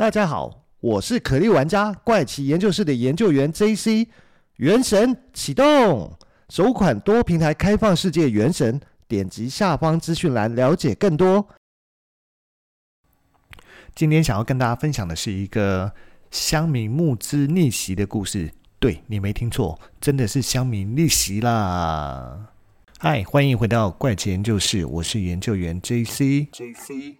大家好，我是可莉玩家怪奇研究室的研究员 JC。原神启动，首款多平台开放世界原神，点击下方资讯栏了解更多。今天想要跟大家分享的是一个乡民募资逆袭的故事。对，你没听错，真的是乡民逆袭啦！嗨，欢迎回到怪奇研究室，我是研究员 JC。JC。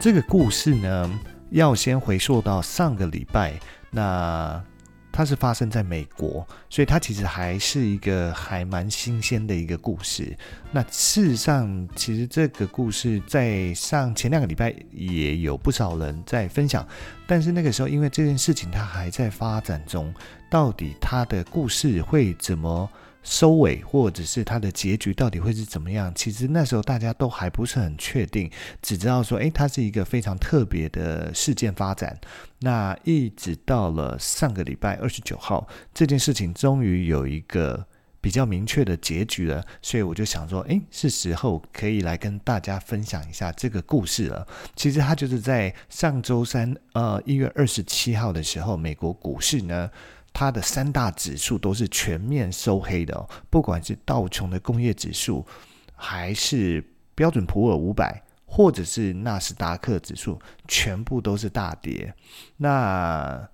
这个故事呢，要先回溯到上个礼拜，那。它是发生在美国，所以它其实还是一个还蛮新鲜的一个故事。那事实上，其实这个故事在上前两个礼拜也有不少人在分享，但是那个时候因为这件事情它还在发展中，到底它的故事会怎么收尾，或者是它的结局到底会是怎么样？其实那时候大家都还不是很确定，只知道说，诶，它是一个非常特别的事件发展。那一直到了上个礼拜二十九号，这件事情终于有一个比较明确的结局了。所以我就想说，诶，是时候可以来跟大家分享一下这个故事了。其实它就是在上周三，呃，一月二十七号的时候，美国股市呢。它的三大指数都是全面收黑的哦，不管是道琼的工业指数，还是标准普尔五百，或者是纳斯达克指数，全部都是大跌。那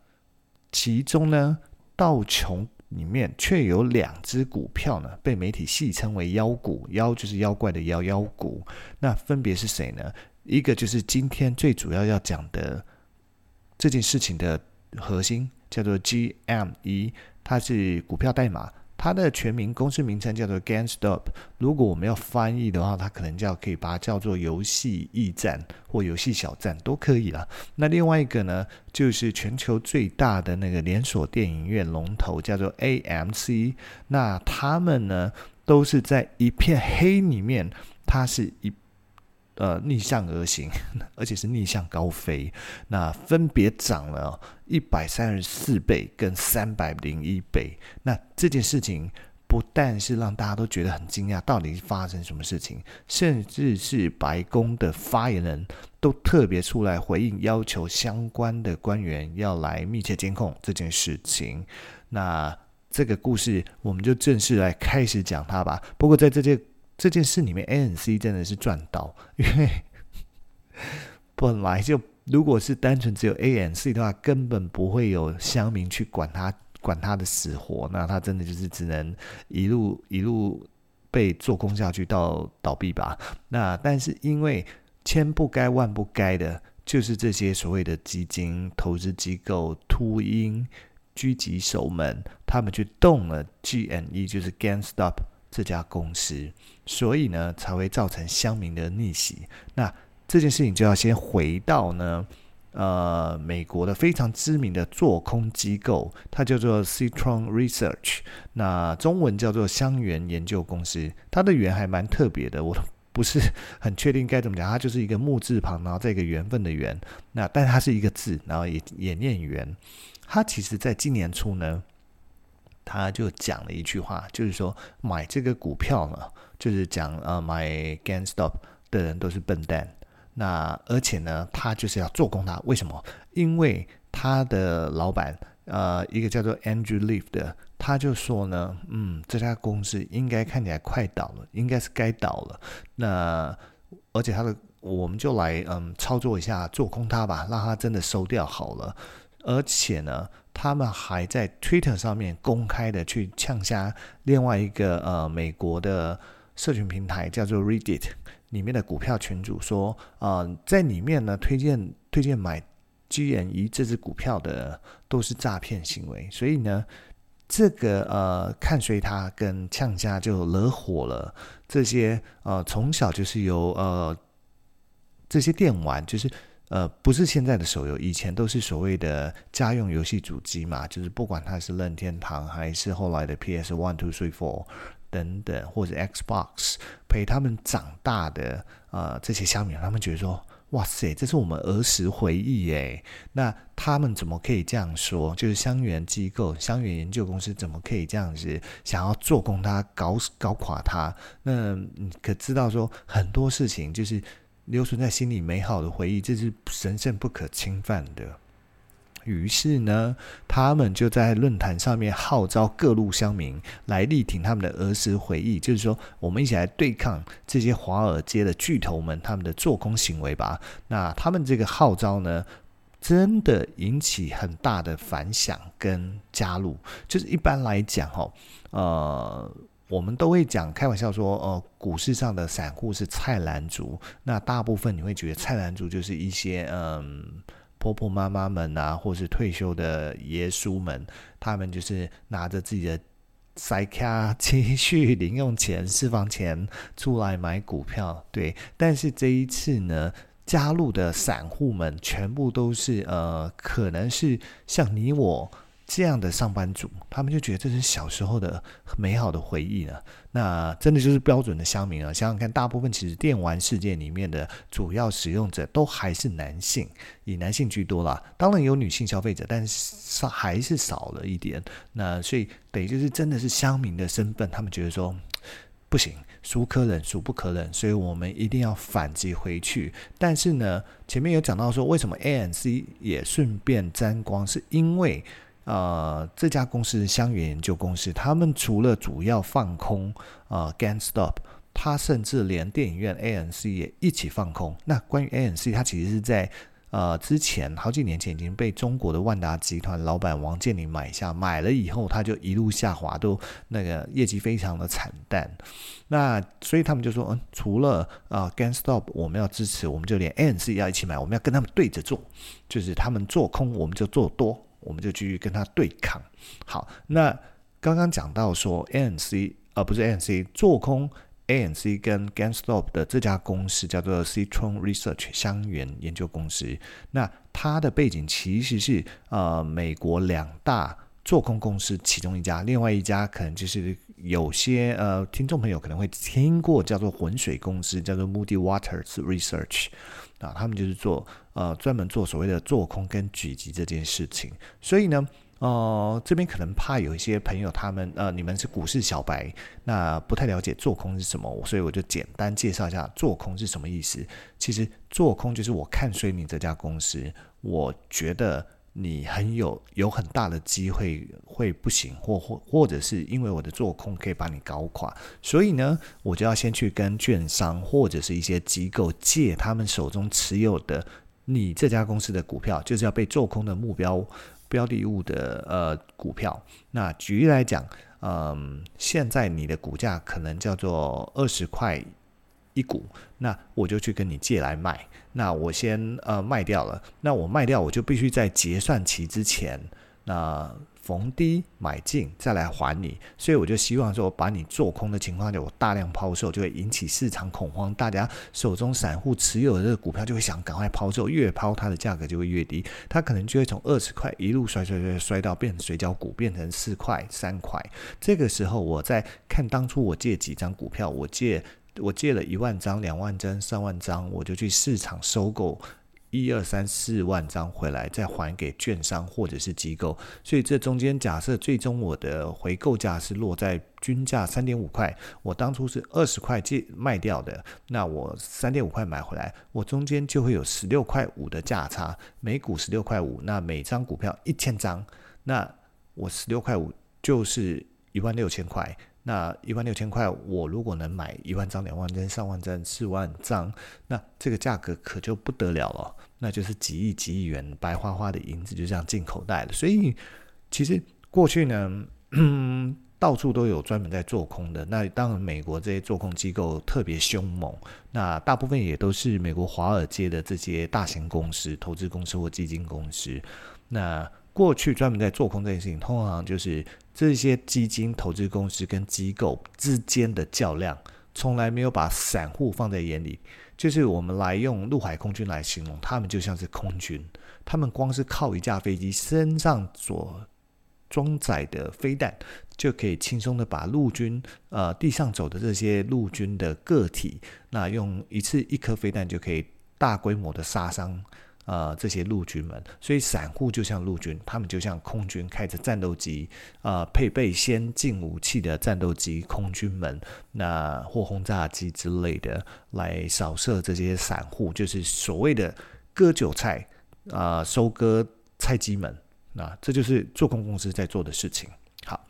其中呢，道琼里面却有两只股票呢，被媒体戏称为“妖股”，妖就是妖怪的妖，妖股。那分别是谁呢？一个就是今天最主要要讲的这件事情的核心。叫做 GME，它是股票代码，它的全名公司名称叫做 GameStop。如果我们要翻译的话，它可能叫可以把它叫做游戏驿站或游戏小站都可以了。那另外一个呢，就是全球最大的那个连锁电影院龙头叫做 AMC。那他们呢，都是在一片黑里面，它是一。呃，逆向而行，而且是逆向高飞，那分别涨了一百三十四倍跟三百零一倍。那这件事情不但是让大家都觉得很惊讶，到底发生什么事情？甚至是白宫的发言人都特别出来回应，要求相关的官员要来密切监控这件事情。那这个故事我们就正式来开始讲它吧。不过在这件这件事里面，ANC 真的是赚到，因为本来就如果是单纯只有 ANC 的话，根本不会有乡民去管他管他的死活，那他真的就是只能一路一路被做空下去到倒闭吧。那但是因为千不该万不该的，就是这些所谓的基金投资机构、秃鹰、狙击手们，他们去动了 GNE，就是 GameStop。这家公司，所以呢才会造成乡民的逆袭。那这件事情就要先回到呢，呃，美国的非常知名的做空机构，它叫做 Citron Research，那中文叫做乡元研究公司。它的源还蛮特别的，我不是很确定该怎么讲。它就是一个木字旁，然后再一个缘分的缘。那但它是一个字，然后也也念缘。它其实在今年初呢。他就讲了一句话，就是说买这个股票呢，就是讲呃买 GameStop 的人都是笨蛋。那而且呢，他就是要做空它。为什么？因为他的老板呃一个叫做 Andrew Leaf 的，他就说呢，嗯，这家公司应该看起来快倒了，应该是该倒了。那而且他的我们就来嗯操作一下做空它吧，让它真的收掉好了。而且呢。他们还在 Twitter 上面公开的去呛下另外一个呃美国的社群平台叫做 Reddit 里面的股票群主说，呃，在里面呢推荐推荐买 GME 这支股票的都是诈骗行为，所以呢，这个呃看衰他跟呛下就惹火了这些呃从小就是由呃这些电玩就是。呃，不是现在的手游，以前都是所谓的家用游戏主机嘛，就是不管它是任天堂还是后来的 PS One、Two、Three、Four 等等，或者 Xbox 陪他们长大的呃这些乡民，他们觉得说哇塞，这是我们儿时回忆诶。那他们怎么可以这样说？就是香园机构、香园研究公司怎么可以这样子想要做空它、搞搞垮它？那你可知道说很多事情就是留存在心里美好的回忆，这是神圣不可侵犯的。于是呢，他们就在论坛上面号召各路乡民来力挺他们的儿时回忆，就是说，我们一起来对抗这些华尔街的巨头们他们的做空行为吧。那他们这个号召呢，真的引起很大的反响跟加入。就是一般来讲，哦，呃，我们都会讲开玩笑说，呃，股市上的散户是菜篮族。那大部分你会觉得菜篮族就是一些嗯。婆婆妈妈们啊，或是退休的爷叔们，他们就是拿着自己的塞卡积蓄、零用钱、私房钱出来买股票。对，但是这一次呢，加入的散户们全部都是呃，可能是像你我。这样的上班族，他们就觉得这是小时候的美好的回忆呢。那真的就是标准的乡民啊！想想看，大部分其实电玩世界里面的主要使用者都还是男性，以男性居多啦。当然有女性消费者，但是少还是少了一点。那所以等于就是真的是乡民的身份，他们觉得说不行，孰可忍孰不可忍，所以我们一定要反击回去。但是呢，前面有讲到说，为什么 ANC 也顺便沾光，是因为。呃，这家公司是香园研究公司，他们除了主要放空呃 g a n s t o p 他甚至连电影院 ANC 也一起放空。那关于 ANC，它其实是在呃之前好几年前已经被中国的万达集团老板王健林买下，买了以后他就一路下滑，都那个业绩非常的惨淡。那所以他们就说，嗯，除了呃 g a n s t o p 我们要支持，我们就连 ANC 要一起买，我们要跟他们对着做，就是他们做空，我们就做多。我们就继续跟他对抗。好，那刚刚讲到说，ANC 呃不是 ANC 做空 ANC 跟 GameStop 的这家公司叫做 Citron Research 香园研究公司。那它的背景其实是呃美国两大做空公司其中一家，另外一家可能就是有些呃听众朋友可能会听过叫做浑水公司，叫做 Moody Waters Research。啊，他们就是做呃专门做所谓的做空跟狙击这件事情，所以呢，呃这边可能怕有一些朋友他们呃你们是股市小白，那不太了解做空是什么，所以我就简单介绍一下做空是什么意思。其实做空就是我看衰你这家公司，我觉得。你很有有很大的机会会不行，或或或者是因为我的做空可以把你搞垮，所以呢，我就要先去跟券商或者是一些机构借他们手中持有的你这家公司的股票，就是要被做空的目标标的物的呃股票。那举例来讲，嗯，现在你的股价可能叫做二十块。一股，那我就去跟你借来卖。那我先呃卖掉了，那我卖掉，我就必须在结算期之前，那逢低买进再来还你。所以我就希望说，把你做空的情况下，我大量抛售，就会引起市场恐慌，大家手中散户持有的这个股票就会想赶快抛售，越抛它的价格就会越低，它可能就会从二十块一路摔摔摔摔到变成水饺股，变成四块三块。这个时候我在看当初我借几张股票，我借。我借了一万张、两万张、三万张，我就去市场收购一二三四万张回来，再还给券商或者是机构。所以这中间假设最终我的回购价是落在均价三点五块，我当初是二十块借卖掉的，那我三点五块买回来，我中间就会有十六块五的价差，每股十六块五，那每张股票一千张，那我十六块五就是一万六千块。那一万六千块，我如果能买一万张、两万张、三万张、四万张，那这个价格可就不得了了，那就是几亿、几亿元白花花的银子就这样进口袋了。所以，其实过去呢，到处都有专门在做空的。那当然，美国这些做空机构特别凶猛，那大部分也都是美国华尔街的这些大型公司、投资公司或基金公司。那过去专门在做空这件事情，通常就是这些基金投资公司跟机构之间的较量，从来没有把散户放在眼里。就是我们来用陆海空军来形容，他们就像是空军，他们光是靠一架飞机身上所装载的飞弹，就可以轻松的把陆军呃地上走的这些陆军的个体，那用一次一颗飞弹就可以大规模的杀伤。呃，这些陆军们，所以散户就像陆军，他们就像空军，开着战斗机，呃，配备先进武器的战斗机，空军们，那或轰炸机之类的，来扫射这些散户，就是所谓的割韭菜，啊、收割菜鸡们，那这就是做空公司在做的事情。好。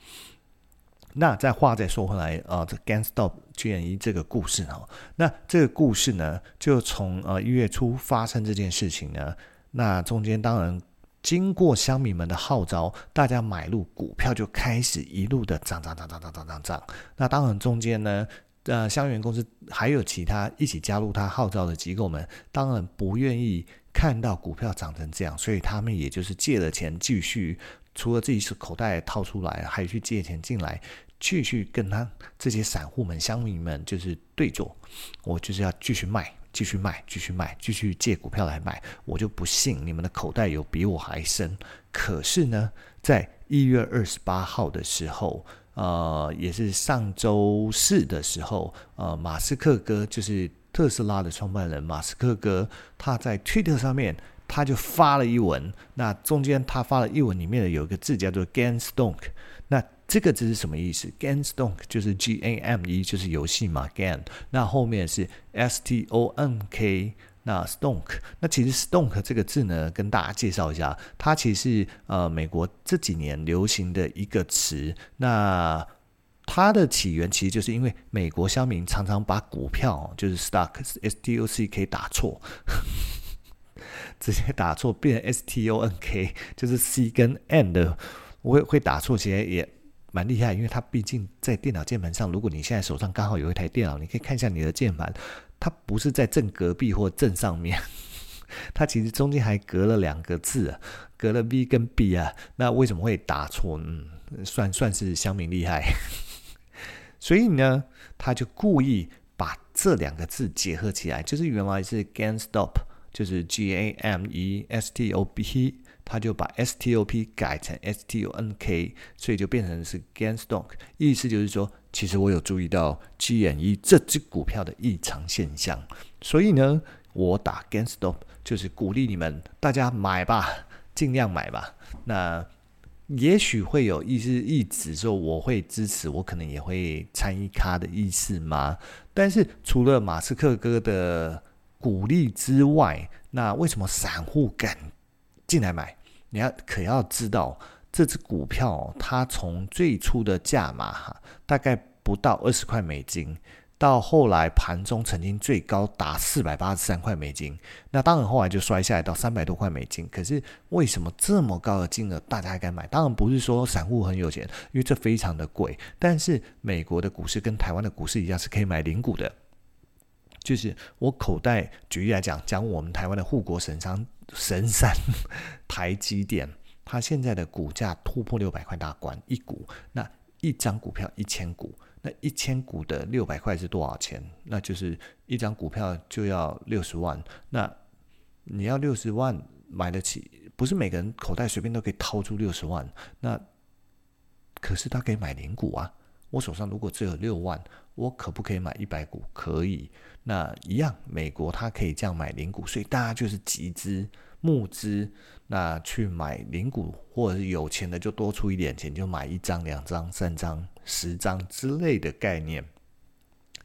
那再话再说回来，呃，这 GameStop GME 这个故事哈，那这个故事呢，就从呃一月初发生这件事情呢，那中间当然经过乡民们的号召，大家买入股票就开始一路的涨涨涨涨涨涨涨涨。那当然中间呢，呃，香园公司还有其他一起加入他号召的机构们，当然不愿意看到股票涨成这样，所以他们也就是借了钱继续，除了自己是口袋掏出来，还去借钱进来。继续跟他这些散户们、乡民们就是对坐，我就是要继续卖、继续卖、继续卖、继续借股票来卖，我就不信你们的口袋有比我还深。可是呢，在一月二十八号的时候，呃，也是上周四的时候，呃，马斯克哥就是特斯拉的创办人马斯克哥，他在推特上面他就发了一文，那中间他发了一文里面的有一个字叫做 gain stock。这个字是什么意思？GameStonk 就是 G A M E，就是游戏嘛，Game。那后面是 S T O N K，那 Stonk。那其实 Stonk 这个字呢，跟大家介绍一下，它其实是呃美国这几年流行的一个词。那它的起源其实就是因为美国乡民常常把股票就是 Stock S T O C K 打错，直接打错变成 S T O N K，就是 C 跟 N 的，会会打错，其实也。蛮厉害，因为它毕竟在电脑键盘上。如果你现在手上刚好有一台电脑，你可以看一下你的键盘，它不是在正隔壁或正上面，它其实中间还隔了两个字啊，隔了 V 跟 B 啊。那为什么会打错？嗯，算算是乡民厉害。所以呢，他就故意把这两个字结合起来，就是原来是 GameStop，就是 G A M E S T O P。他就把 S T O P 改成 S T O N K，所以就变成是 GameStonk，意思就是说，其实我有注意到 GME 这只股票的异常现象，所以呢，我打 gainstop 就是鼓励你们大家买吧，尽量买吧。那也许会有意思意指说我会支持，我可能也会参与咖的意思吗？但是除了马斯克哥的鼓励之外，那为什么散户敢进来买？你要可要知道，这只股票它从最初的价码哈，大概不到二十块美金，到后来盘中曾经最高达四百八十三块美金，那当然后来就摔下来到三百多块美金。可是为什么这么高的金额大家还敢买？当然不是说散户很有钱，因为这非常的贵。但是美国的股市跟台湾的股市一样，是可以买零股的。就是我口袋举例来讲，讲我们台湾的护国神山神山台积电，它现在的股价突破六百块大关一股，那一张股票一千股，那一千股的六百块是多少钱？那就是一张股票就要六十万，那你要六十万买得起？不是每个人口袋随便都可以掏出六十万，那可是他可以买零股啊。我手上如果只有六万，我可不可以买一百股？可以。那一样，美国它可以这样买零股，所以大家就是集资募资，那去买零股，或者是有钱的就多出一点钱，就买一张、两张、三张、十张之类的概念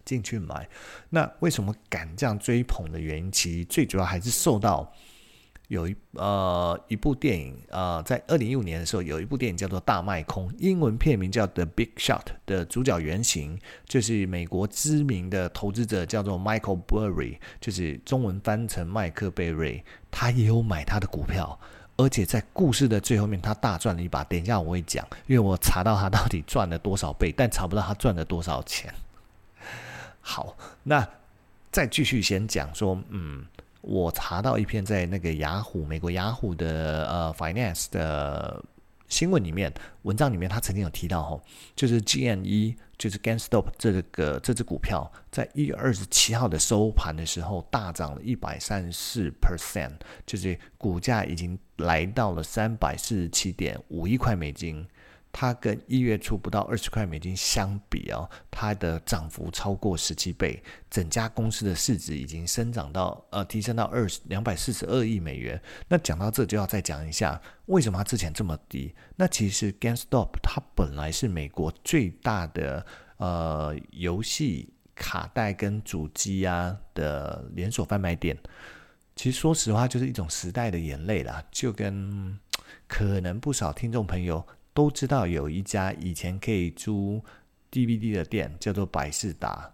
进去买。那为什么敢这样追捧的原因，其实最主要还是受到。有一呃一部电影呃，在二零一五年的时候，有一部电影叫做《大卖空》，英文片名叫《The Big Shot》的主角原型就是美国知名的投资者，叫做 Michael Burry，就是中文翻成麦克贝瑞，他也有买他的股票，而且在故事的最后面，他大赚了一把。等一下我会讲，因为我查到他到底赚了多少倍，但查不到他赚了多少钱。好，那再继续先讲说，嗯。我查到一篇在那个雅虎，美国雅虎的呃 finance 的新闻里面，文章里面，他曾经有提到哦，就是 GME，就是 GameStop 这个这只股票，在一月二十七号的收盘的时候大涨了一百三十四 percent，就是股价已经来到了三百四十七点五亿块美金。它跟一月初不到二十块美金相比哦，它的涨幅超过十七倍，整家公司的市值已经升涨到呃提升到二两百四十二亿美元。那讲到这就要再讲一下，为什么它之前这么低？那其实 GameStop 它本来是美国最大的呃游戏卡带跟主机啊的连锁贩卖店。其实说实话，就是一种时代的眼泪啦，就跟可能不少听众朋友。都知道有一家以前可以租 DVD 的店，叫做百视达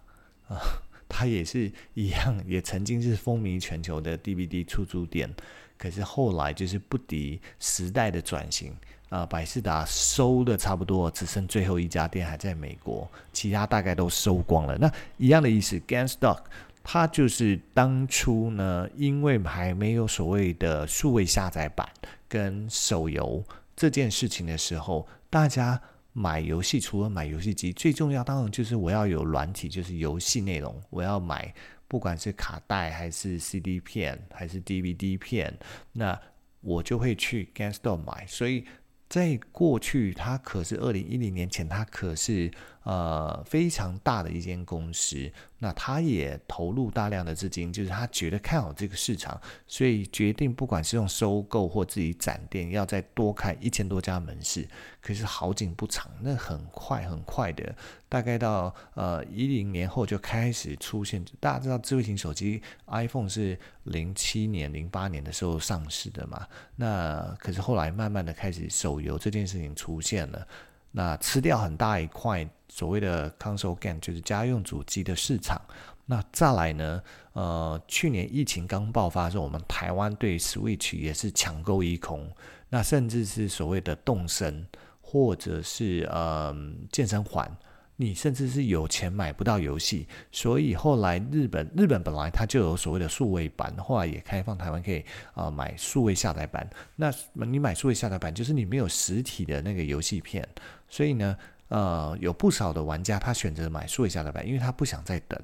啊，它也是一样，也曾经是风靡全球的 DVD 出租店。可是后来就是不敌时代的转型啊，百视达收的差不多，只剩最后一家店还在美国，其他大概都收光了。那一样的意思，GameStop 它就是当初呢，因为还没有所谓的数位下载版跟手游。这件事情的时候，大家买游戏除了买游戏机，最重要当然就是我要有软体，就是游戏内容。我要买，不管是卡带还是 CD 片还是 DVD 片，那我就会去 GameStop 买。所以在过去，它可是二零一零年前，它可是呃非常大的一间公司。那他也投入大量的资金，就是他觉得看好这个市场，所以决定不管是用收购或自己展店，要再多开一千多家门市。可是好景不长，那很快很快的，大概到呃一零年后就开始出现。大家知道智慧型手机 iPhone 是零七年、零八年的时候上市的嘛？那可是后来慢慢的开始手游这件事情出现了。那吃掉很大一块所谓的 console game，就是家用主机的市场。那再来呢？呃，去年疫情刚爆发的时候，我们台湾对 Switch 也是抢购一空。那甚至是所谓的动身，或者是呃健身环。你甚至是有钱买不到游戏，所以后来日本日本本来它就有所谓的数位版，后来也开放台湾可以啊、呃、买数位下载版。那你买数位下载版，就是你没有实体的那个游戏片，所以呢，呃，有不少的玩家他选择买数位下载版，因为他不想再等。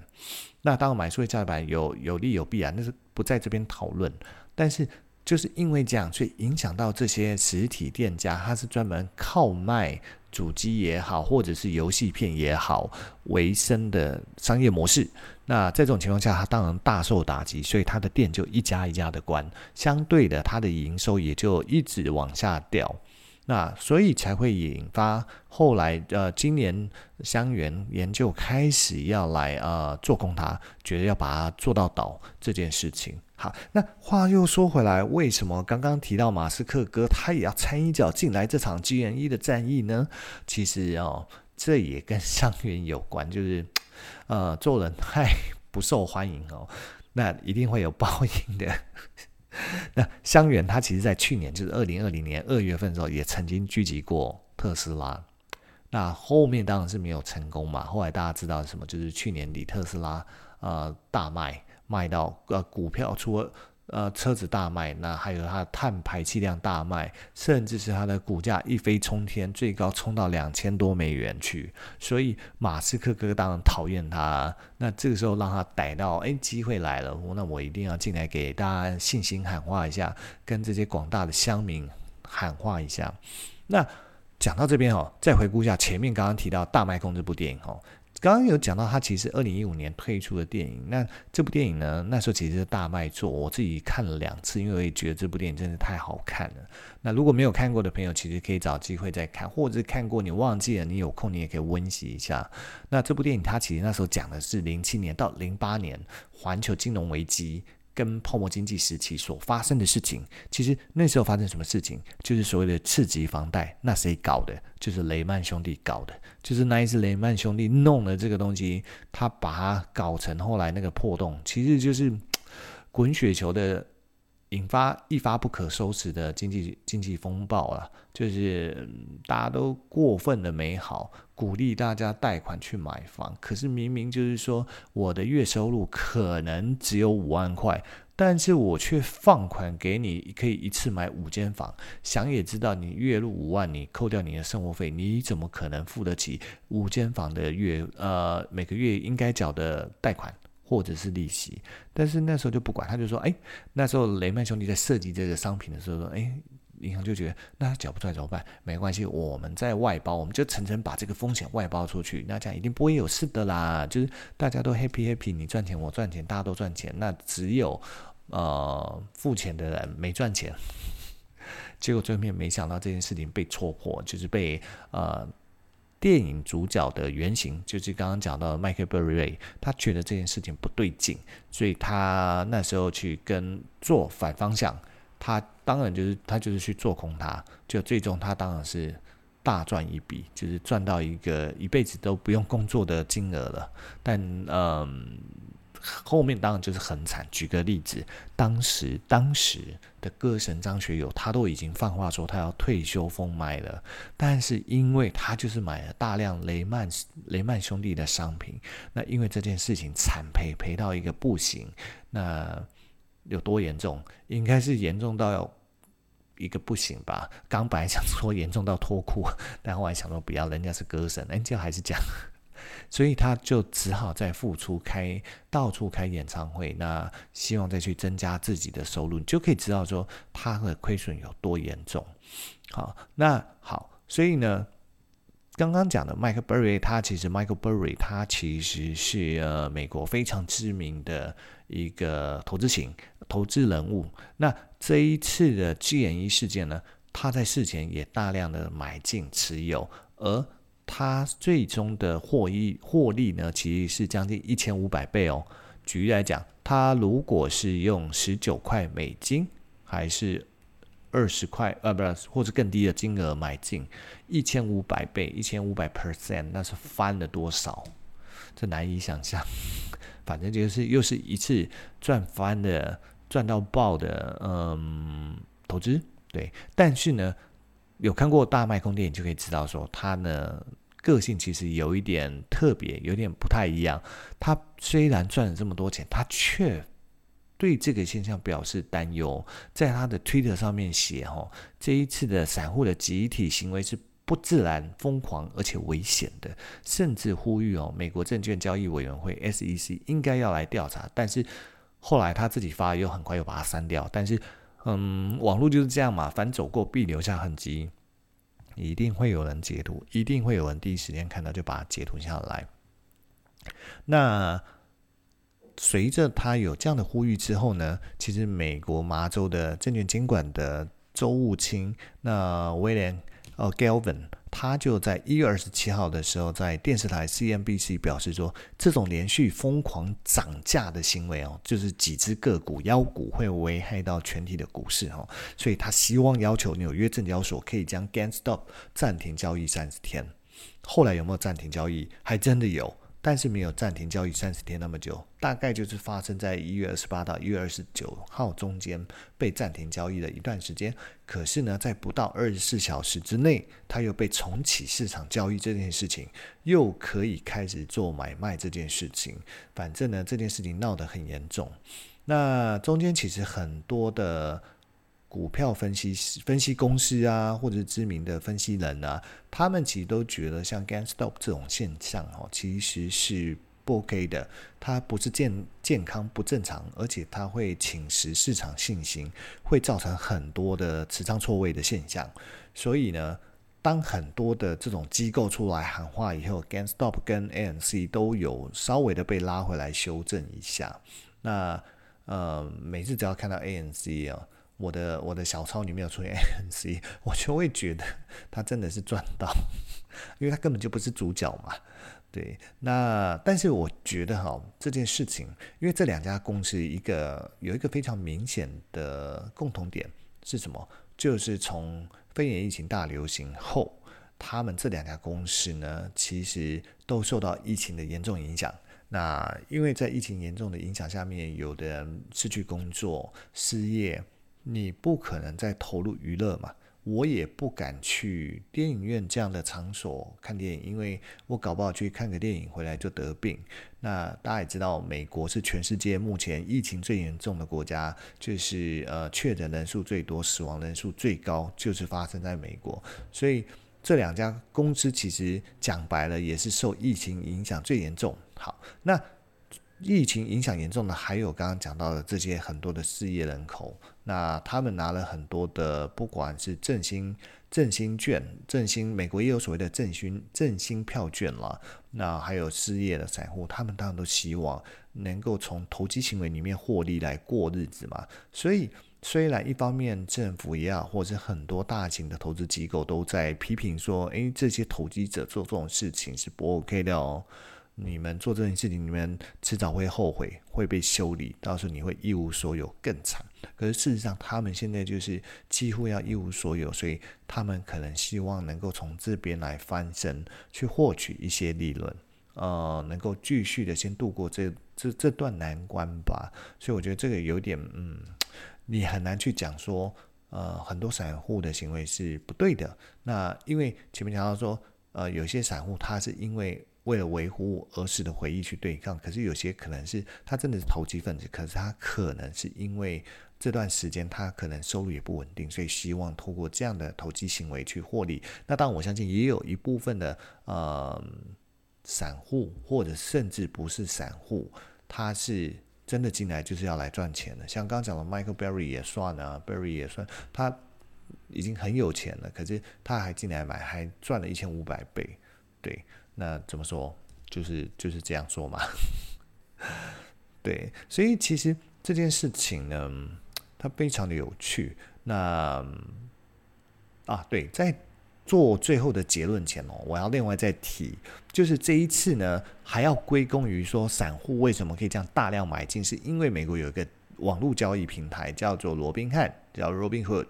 那当然买数位下载版有有利有弊啊，那是不在这边讨论。但是就是因为这样，所以影响到这些实体店家，他是专门靠卖。主机也好，或者是游戏片也好，为生的商业模式。那在这种情况下，他当然大受打击，所以他的店就一家一家的关，相对的，它的营收也就一直往下掉。那所以才会引发后来呃，今年香櫞研究开始要来呃做空它，觉得要把它做到倒这件事情。好，那话又说回来，为什么刚刚提到马斯克哥他也要参一脚进来这场 G N E 的战役呢？其实哦，这也跟香櫞有关，就是呃做人太 不受欢迎哦，那一定会有报应的。那香园他其实在去年，就是二零二零年二月份的时候，也曾经聚集过特斯拉，那后面当然是没有成功嘛。后来大家知道什么？就是去年底特斯拉呃大卖。卖到呃股票，除了呃车子大卖，那还有它的碳排气量大卖，甚至是它的股价一飞冲天，最高冲到两千多美元去。所以马斯克哥当然讨厌他，那这个时候让他逮到，哎，机会来了，那我一定要进来给大家信心喊话一下，跟这些广大的乡民喊话一下。那讲到这边哦，再回顾一下前面刚刚提到《大卖空》这部电影哦。刚刚有讲到，他其实二零一五年推出的电影。那这部电影呢，那时候其实是大卖座，我自己看了两次，因为我也觉得这部电影真的太好看了。那如果没有看过的朋友，其实可以找机会再看，或者是看过你忘记了，你有空你也可以温习一下。那这部电影它其实那时候讲的是零七年到零八年环球金融危机。跟泡沫经济时期所发生的事情，其实那时候发生什么事情，就是所谓的次级房贷，那谁搞的？就是雷曼兄弟搞的，就是那一次雷曼兄弟弄了这个东西，他把它搞成后来那个破洞，其实就是滚雪球的。引发一发不可收拾的经济经济风暴了，就是大家都过分的美好，鼓励大家贷款去买房，可是明明就是说我的月收入可能只有五万块，但是我却放款给你，可以一次买五间房。想也知道，你月入五万，你扣掉你的生活费，你怎么可能付得起五间房的月呃每个月应该缴的贷款？或者是利息，但是那时候就不管，他就说，哎，那时候雷曼兄弟在设计这个商品的时候说，哎，银行就觉得，那他缴不出来怎么办？没关系，我们在外包，我们就层层把这个风险外包出去，那这样一定不会有事的啦。就是大家都 happy happy，你赚钱我赚钱，大家都赚钱，那只有呃付钱的人没赚钱。结果最后面没想到这件事情被戳破，就是被呃。电影主角的原型就是刚刚讲到的麦克·贝瑞，他觉得这件事情不对劲，所以他那时候去跟做反方向，他当然就是他就是去做空他，就最终他当然是大赚一笔，就是赚到一个一辈子都不用工作的金额了，但嗯。后面当然就是很惨。举个例子，当时当时的歌神张学友，他都已经放话说他要退休封麦了，但是因为他就是买了大量雷曼雷曼兄弟的商品，那因为这件事情惨赔赔到一个不行，那有多严重？应该是严重到要一个不行吧？刚本来想说严重到脱裤，但后来想说不要，人家是歌神，人家还是讲。所以他就只好再付出开到处开演唱会，那希望再去增加自己的收入，你就可以知道说他的亏损有多严重。好，那好，所以呢，刚刚讲的麦克贝瑞，他其实麦克贝瑞他其实是呃美国非常知名的一个投资型投资人物。那这一次的 GME 事件呢，他在事前也大量的买进持有，而它最终的获益获利呢，其实是将近一千五百倍哦。举例来讲，它如果是用十九块美金，还是二十块，呃，不是，或者更低的金额买进，一千五百倍，一千五百 percent，那是翻了多少？这难以想象。反正就是又是一次赚翻的、赚到爆的，嗯，投资。对，但是呢。有看过大麦空电影就可以知道，说他呢个性其实有一点特别，有点不太一样。他虽然赚了这么多钱，他却对这个现象表示担忧，在他的 Twitter 上面写：“哦，这一次的散户的集体行为是不自然、疯狂而且危险的，甚至呼吁哦，美国证券交易委员会 SEC 应该要来调查。”但是后来他自己发，又很快又把它删掉。但是。嗯，网络就是这样嘛，凡走过必留下痕迹，一定会有人截图，一定会有人第一时间看到就把它截图下来。那随着他有这样的呼吁之后呢，其实美国麻州的证券监管的周务卿，那威廉呃 Galvin。他就在一月二十七号的时候，在电视台 CNBC 表示说，这种连续疯狂涨价的行为哦，就是几只个股妖股会危害到全体的股市哦，所以他希望要求纽约证交所可以将 GameStop 暂停交易三十天。后来有没有暂停交易？还真的有。但是没有暂停交易三十天那么久，大概就是发生在一月二十八到一月二十九号中间被暂停交易的一段时间。可是呢，在不到二十四小时之内，它又被重启市场交易这件事情，又可以开始做买卖这件事情。反正呢，这件事情闹得很严重。那中间其实很多的。股票分析分析公司啊，或者是知名的分析人啊，他们其实都觉得像 GameStop 这种现象哦，其实是不 OK 的。它不是健健康不正常，而且它会侵蚀市场信心，会造成很多的持仓错位的现象。所以呢，当很多的这种机构出来喊话以后，GameStop 跟 ANC 都有稍微的被拉回来修正一下。那呃，每次只要看到 ANC 啊。我的我的小抄里面有出现 ANC，我就会觉得他真的是赚到，因为他根本就不是主角嘛。对，那但是我觉得哈，这件事情，因为这两家公司一个有一个非常明显的共同点是什么？就是从肺炎疫情大流行后，他们这两家公司呢，其实都受到疫情的严重影响。那因为在疫情严重的影响下面，有的人失去工作、失业。你不可能再投入娱乐嘛？我也不敢去电影院这样的场所看电影，因为我搞不好去看个电影回来就得病。那大家也知道，美国是全世界目前疫情最严重的国家，就是呃确诊人数最多、死亡人数最高，就是发生在美国。所以这两家公司其实讲白了也是受疫情影响最严重。好，那。疫情影响严重的还有刚刚讲到的这些很多的失业人口，那他们拿了很多的，不管是振兴振兴券、振兴，美国也有所谓的振兴振兴票券啦，那还有失业的散户，他们当然都希望能够从投机行为里面获利来过日子嘛。所以虽然一方面政府也好，或者很多大型的投资机构都在批评说，诶，这些投机者做这种事情是不 OK 的哦。你们做这件事情，你们迟早会后悔，会被修理，到时候你会一无所有，更惨。可是事实上，他们现在就是几乎要一无所有，所以他们可能希望能够从这边来翻身，去获取一些利润，呃，能够继续的先度过这这这段难关吧。所以我觉得这个有点，嗯，你很难去讲说，呃，很多散户的行为是不对的。那因为前面讲到说，呃，有些散户他是因为。为了维护儿时的回忆去对抗，可是有些可能是他真的是投机分子，可是他可能是因为这段时间他可能收入也不稳定，所以希望透过这样的投机行为去获利。那当然我相信也有一部分的呃散户或者甚至不是散户，他是真的进来就是要来赚钱的。像刚刚讲的 Michael Berry 也算啊，Berry 也算，他已经很有钱了，可是他还进来买，还赚了一千五百倍，对。那怎么说？就是就是这样说嘛。对，所以其实这件事情呢，它非常的有趣。那啊，对，在做最后的结论前哦，我要另外再提，就是这一次呢，还要归功于说，散户为什么可以这样大量买进，是因为美国有一个网络交易平台叫做罗宾汉，叫 Robinhood。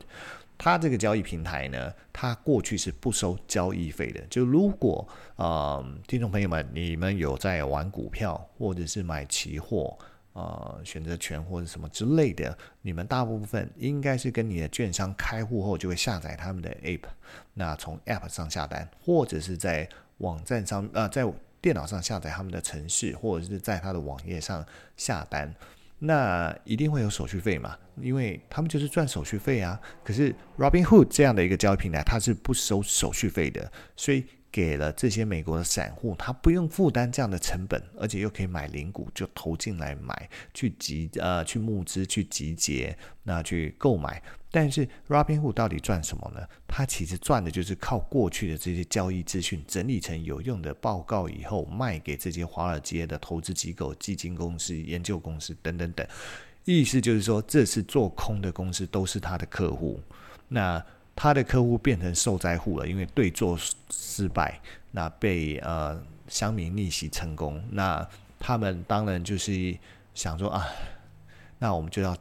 它这个交易平台呢，它过去是不收交易费的。就如果呃，听众朋友们，你们有在玩股票或者是买期货、呃选择权或者什么之类的，你们大部分应该是跟你的券商开户后就会下载他们的 App，那从 App 上下单，或者是在网站上呃在电脑上下载他们的程式，或者是在他的网页上下单。那一定会有手续费嘛，因为他们就是赚手续费啊。可是 Robinhood 这样的一个交易平台，它是不收手续费的，所以给了这些美国的散户，他不用负担这样的成本，而且又可以买零股就投进来买，去集呃去募资去集结，那去购买。但是 Robinhood 到底赚什么呢？它其实赚的就是靠过去的这些交易资讯整理成有用的报告以后，卖给这些华尔街的投资机构、基金公司、研究公司等等等。意思就是说，这是做空的公司都是他的客户，那他的客户变成受灾户了，因为对做失败，那被呃乡民逆袭成功，那他们当然就是想说啊，那我们就要。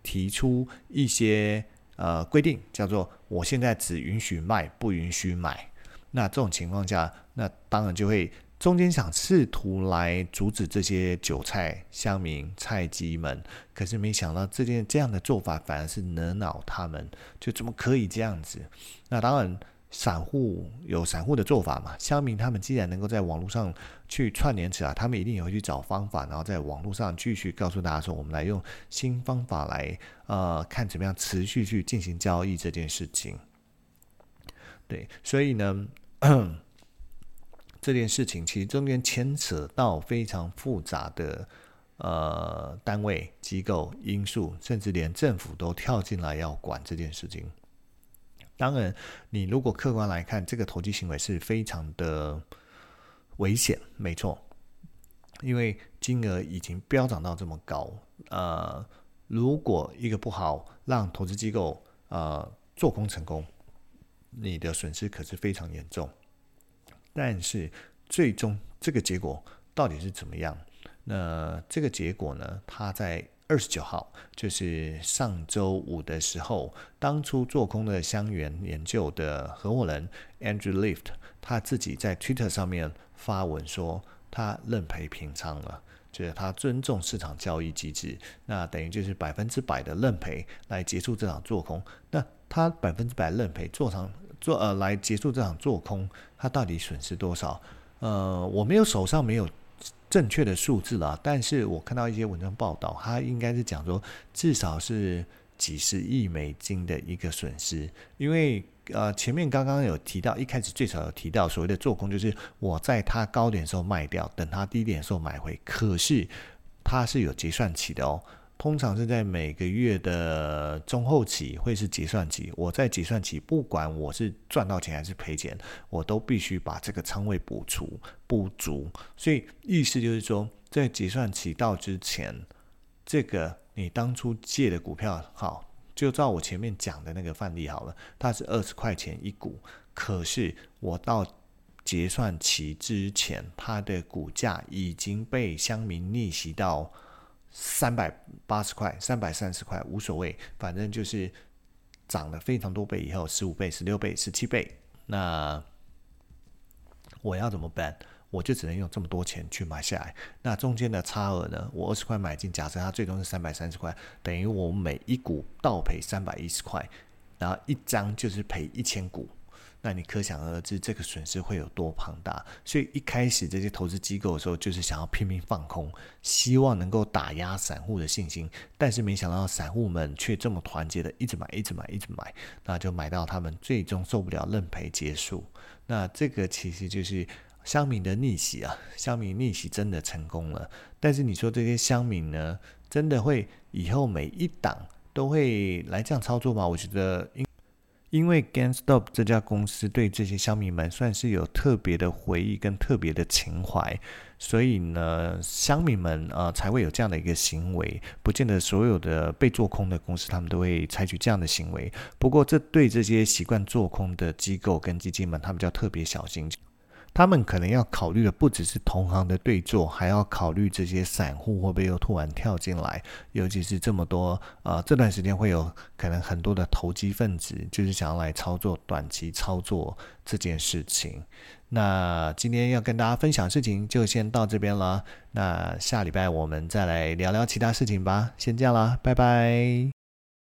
提出一些呃规定，叫做我现在只允许卖，不允许买。那这种情况下，那当然就会中间想试图来阻止这些韭菜、乡民、菜鸡们，可是没想到这件这样的做法反而是惹恼他们，就怎么可以这样子？那当然。散户有散户的做法嘛？乡民他们既然能够在网络上去串联起来，他们一定也会去找方法，然后在网络上继续告诉大家说：“我们来用新方法来，呃，看怎么样持续去进行交易这件事情。”对，所以呢，这件事情其实中间牵扯到非常复杂的呃单位、机构、因素，甚至连政府都跳进来要管这件事情。当然，你如果客观来看，这个投机行为是非常的危险，没错，因为金额已经飙涨到这么高，呃，如果一个不好让投资机构呃做空成功，你的损失可是非常严重。但是最终这个结果到底是怎么样？那这个结果呢？它在。二十九号就是上周五的时候，当初做空的香櫞研究的合伙人 Andrew Lift，他自己在 Twitter 上面发文说，他认赔平仓了，就是他尊重市场交易机制，那等于就是百分之百的认赔来结束这场做空。那他百分之百认赔做场做呃来结束这场做空，他到底损失多少？呃，我没有手上没有。正确的数字啦，但是我看到一些文章报道，它应该是讲说至少是几十亿美金的一个损失，因为呃前面刚刚有提到，一开始最少有提到所谓的做空，就是我在它高点时候卖掉，等它低点的时候买回，可是它是有结算期的哦。通常是在每个月的中后期会是结算期。我在结算期，不管我是赚到钱还是赔钱，我都必须把这个仓位补足补足。所以意思就是说，在结算期到之前，这个你当初借的股票，好，就照我前面讲的那个范例好了，它是二十块钱一股，可是我到结算期之前，它的股价已经被乡民逆袭到。三百八十块、三百三十块无所谓，反正就是涨了非常多倍以后，十五倍、十六倍、十七倍。那我要怎么办？我就只能用这么多钱去买下来。那中间的差额呢？我二十块买进，假设它最终是三百三十块，等于我每一股倒赔三百一十块，然后一张就是赔一千股。那你可想而知，这个损失会有多庞大。所以一开始这些投资机构的时候，就是想要拼命放空，希望能够打压散户的信心。但是没想到散户们却这么团结的，一直买，一直买，一直买，那就买到他们最终受不了，认赔结束。那这个其实就是乡民的逆袭啊！乡民逆袭真的成功了。但是你说这些乡民呢，真的会以后每一档都会来这样操作吗？我觉得应。因为 GameStop 这家公司对这些乡民们算是有特别的回忆跟特别的情怀，所以呢，乡民们啊才会有这样的一个行为。不见得所有的被做空的公司他们都会采取这样的行为。不过，这对这些习惯做空的机构跟基金们，他们就要特别小心。他们可能要考虑的不只是同行的对坐，还要考虑这些散户会不会又突然跳进来，尤其是这么多呃，这段时间会有可能很多的投机分子，就是想要来操作短期操作这件事情。那今天要跟大家分享事情就先到这边了，那下礼拜我们再来聊聊其他事情吧。先这样啦，拜拜。